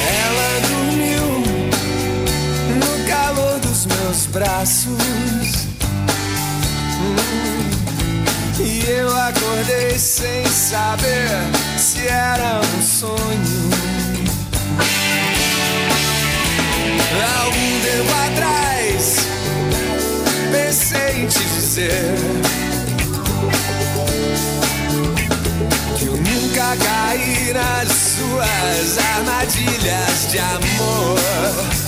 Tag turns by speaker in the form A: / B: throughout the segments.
A: Ela dormiu no calor dos meus braços. E eu acordei sem saber Que eu nunca caí nas suas armadilhas de amor.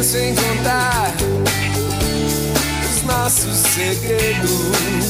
A: penso em contar os nossos segredos.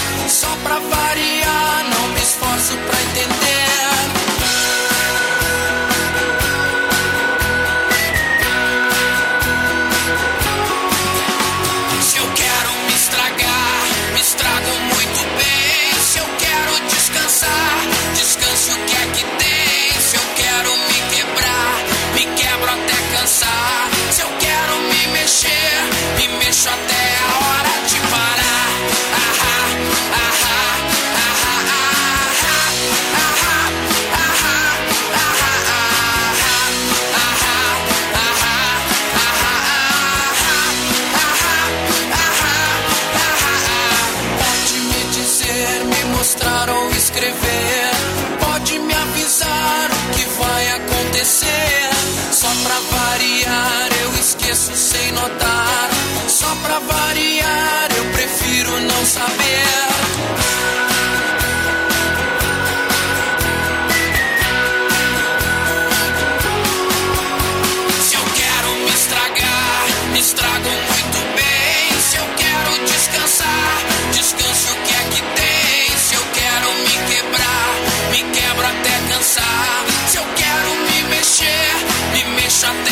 A: Só pra variar, não me esforço pra entender. sem notar. Só pra variar, eu prefiro não saber. Se eu quero me estragar, me estrago muito bem. Se eu quero descansar, descanso o que é que tem. Se eu quero me quebrar, me quebro até cansar. Se eu quero me mexer, me mexo até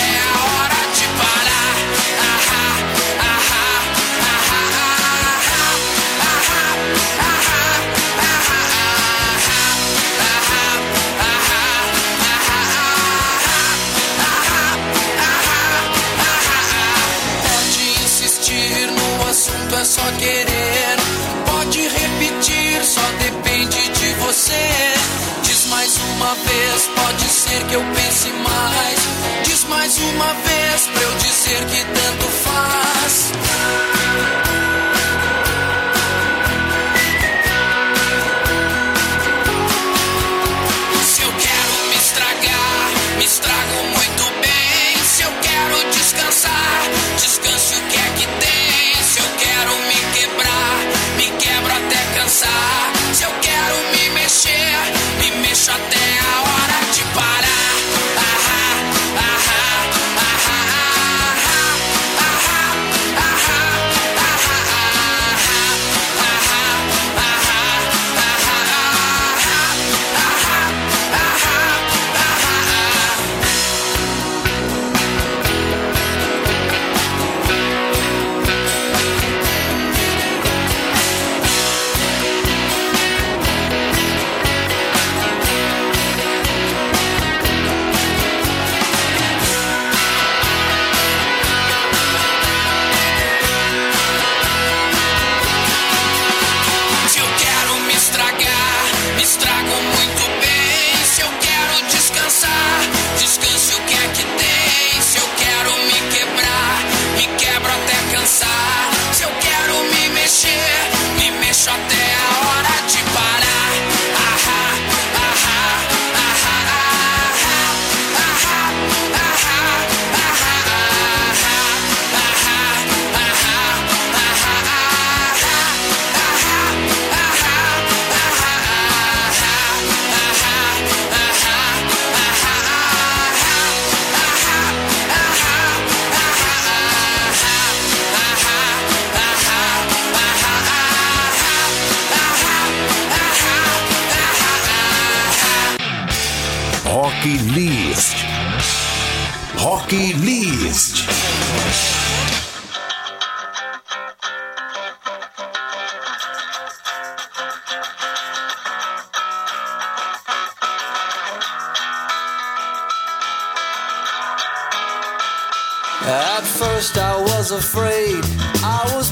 A: Diz mais uma vez, pode ser que eu pense mais. Diz mais uma vez pra eu
B: dizer que tanto faz. Hockey List.
C: At first I was afraid I was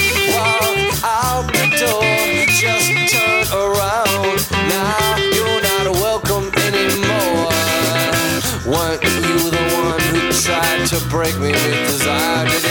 C: break me with desire?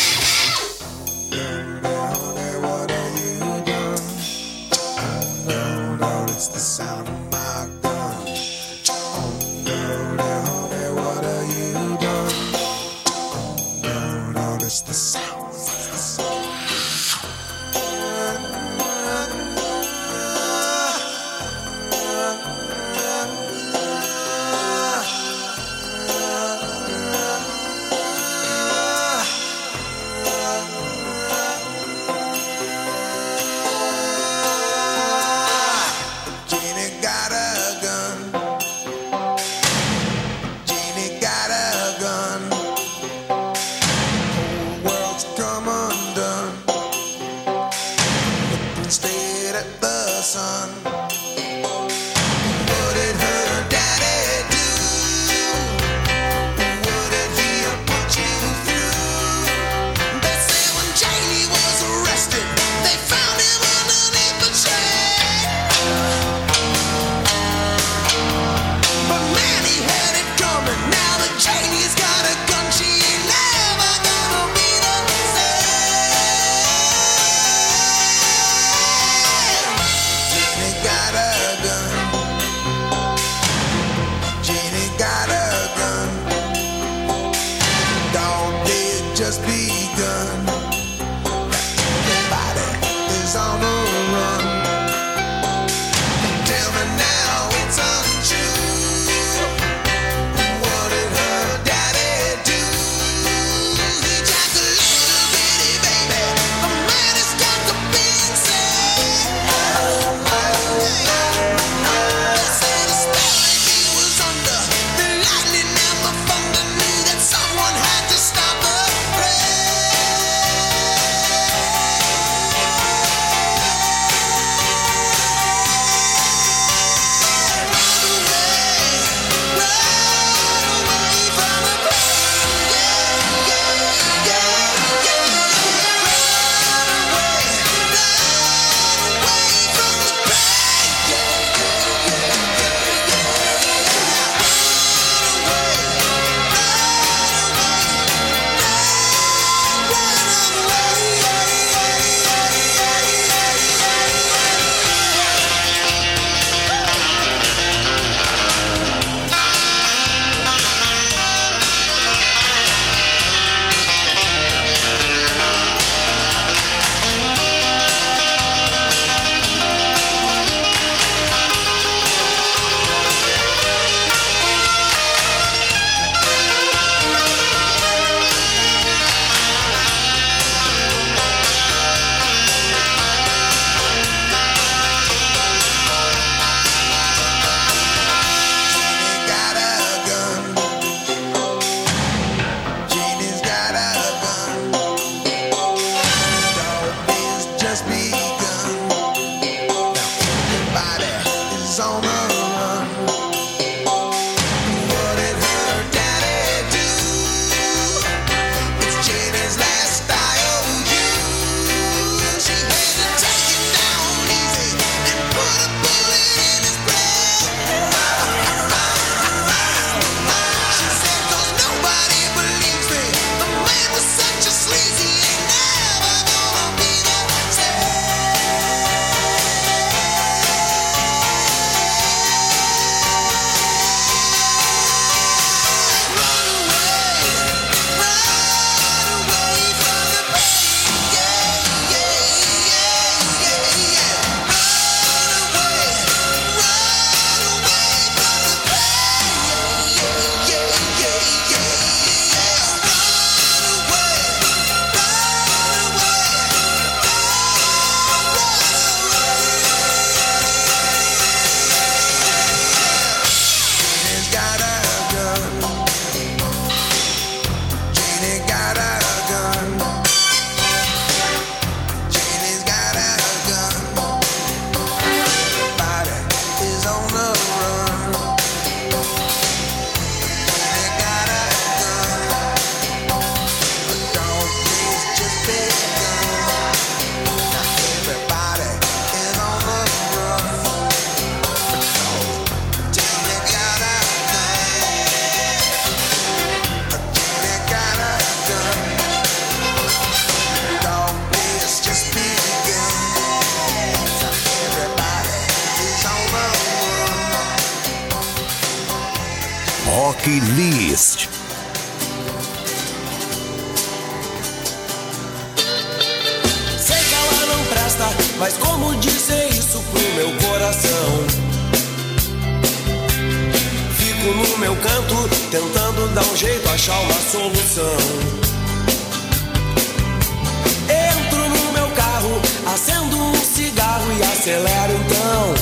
A: acelero então.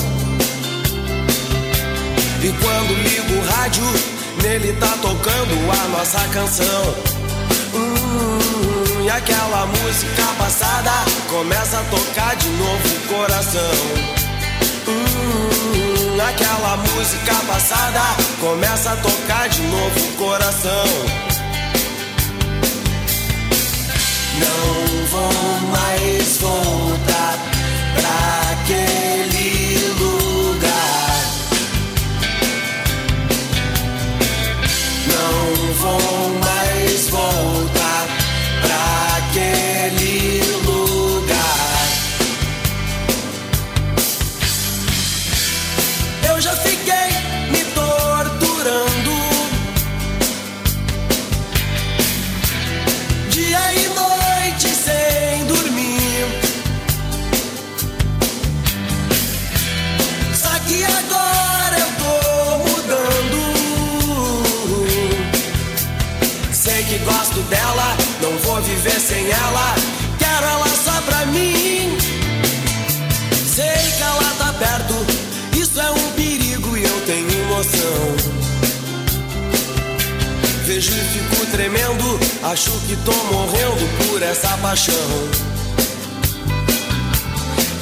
A: E quando ligo o rádio, nele tá tocando a nossa canção. Hum, e aquela
D: música passada começa a tocar de novo o coração. Hum, aquela música passada começa a tocar de novo o coração. Não vou mais voltar vou mais. Ela. Quero ela só pra mim. Sei que ela tá perto, isso é um perigo e eu tenho emoção. Vejo e fico tremendo, acho que tô morrendo por essa paixão.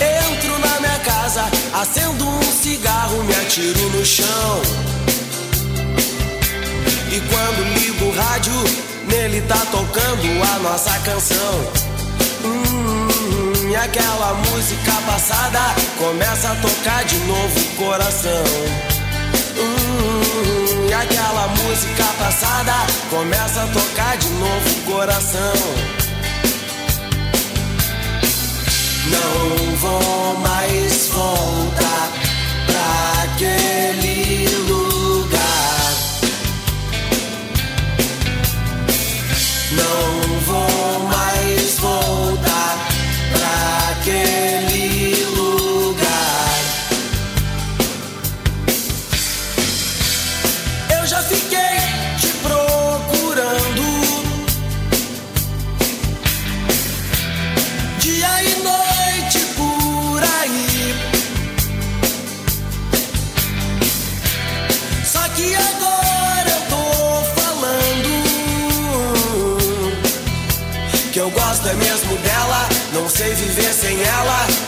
D: Entro na minha casa, acendo um cigarro, me atiro no chão. E quando ligo o rádio, nele tá tocando a nossa canção. Hum, aquela música passada começa a tocar de novo o coração. Hum, aquela música passada começa a tocar de novo o coração. Não vou mais voltar pra aquele Não sei viver sem ela.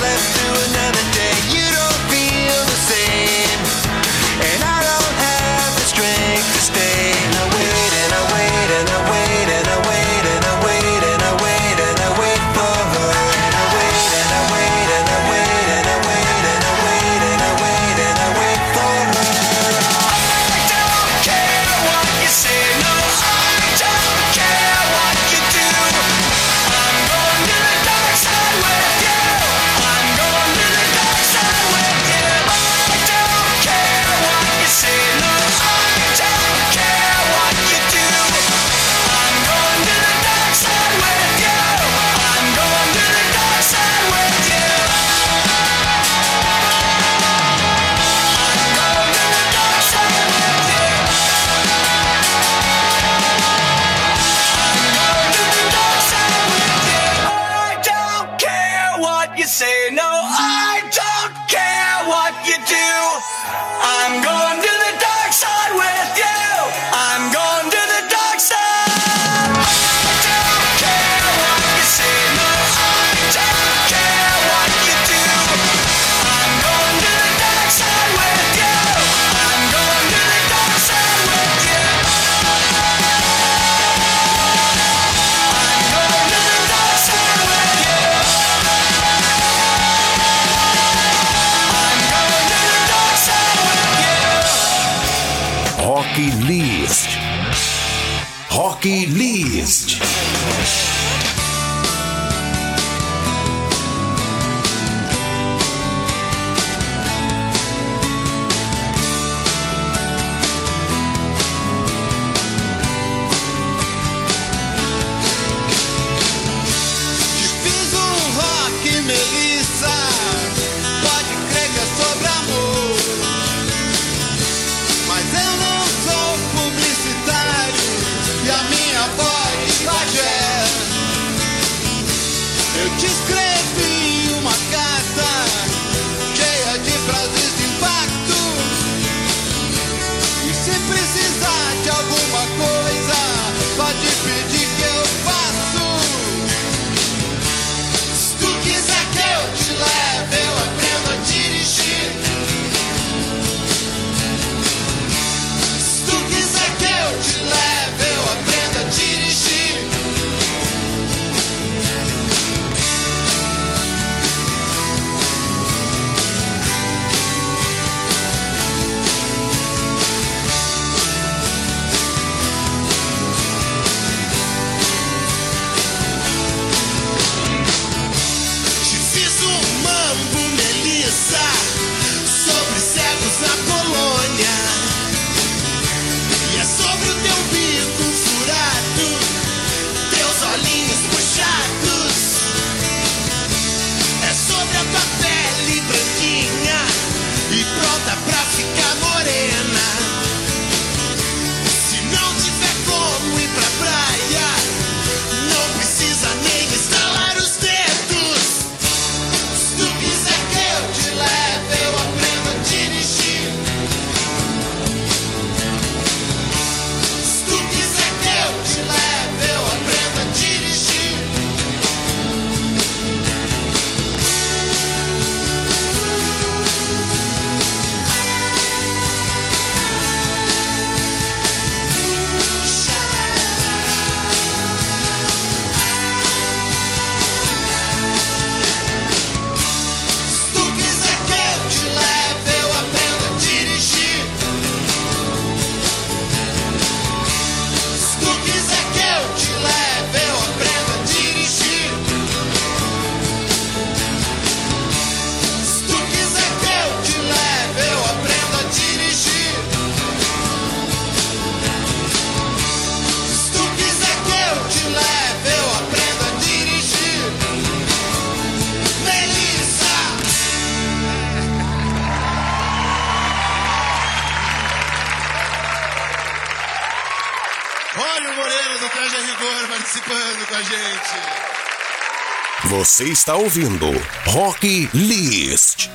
E: Let's do another day.
F: Rock List. Rock List. Gente.
A: Você está ouvindo Rock List.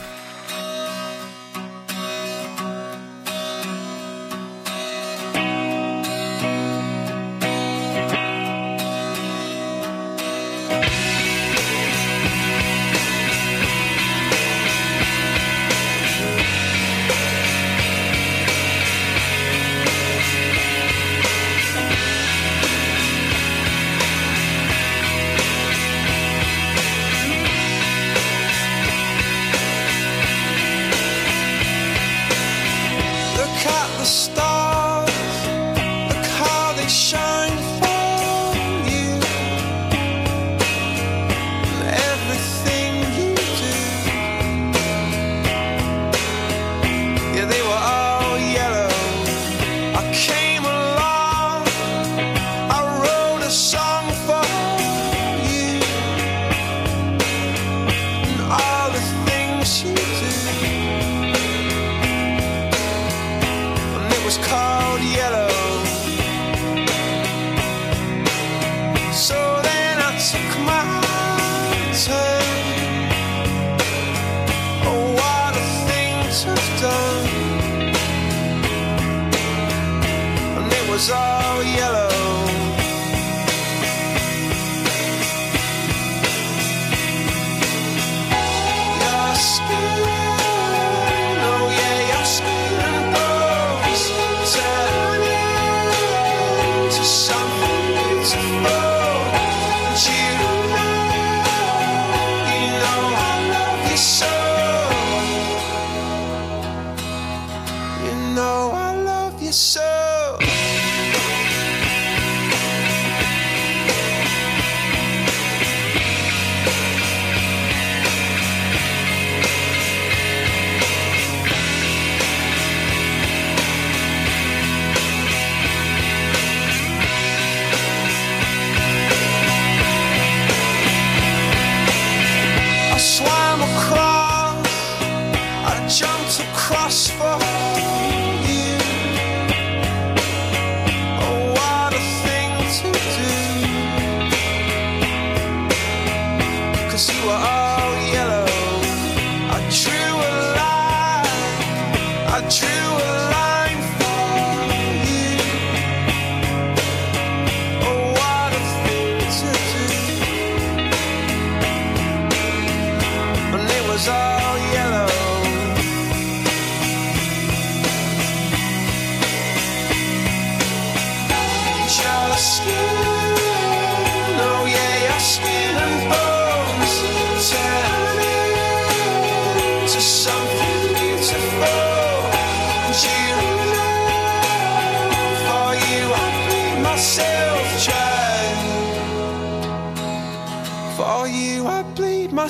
A: Na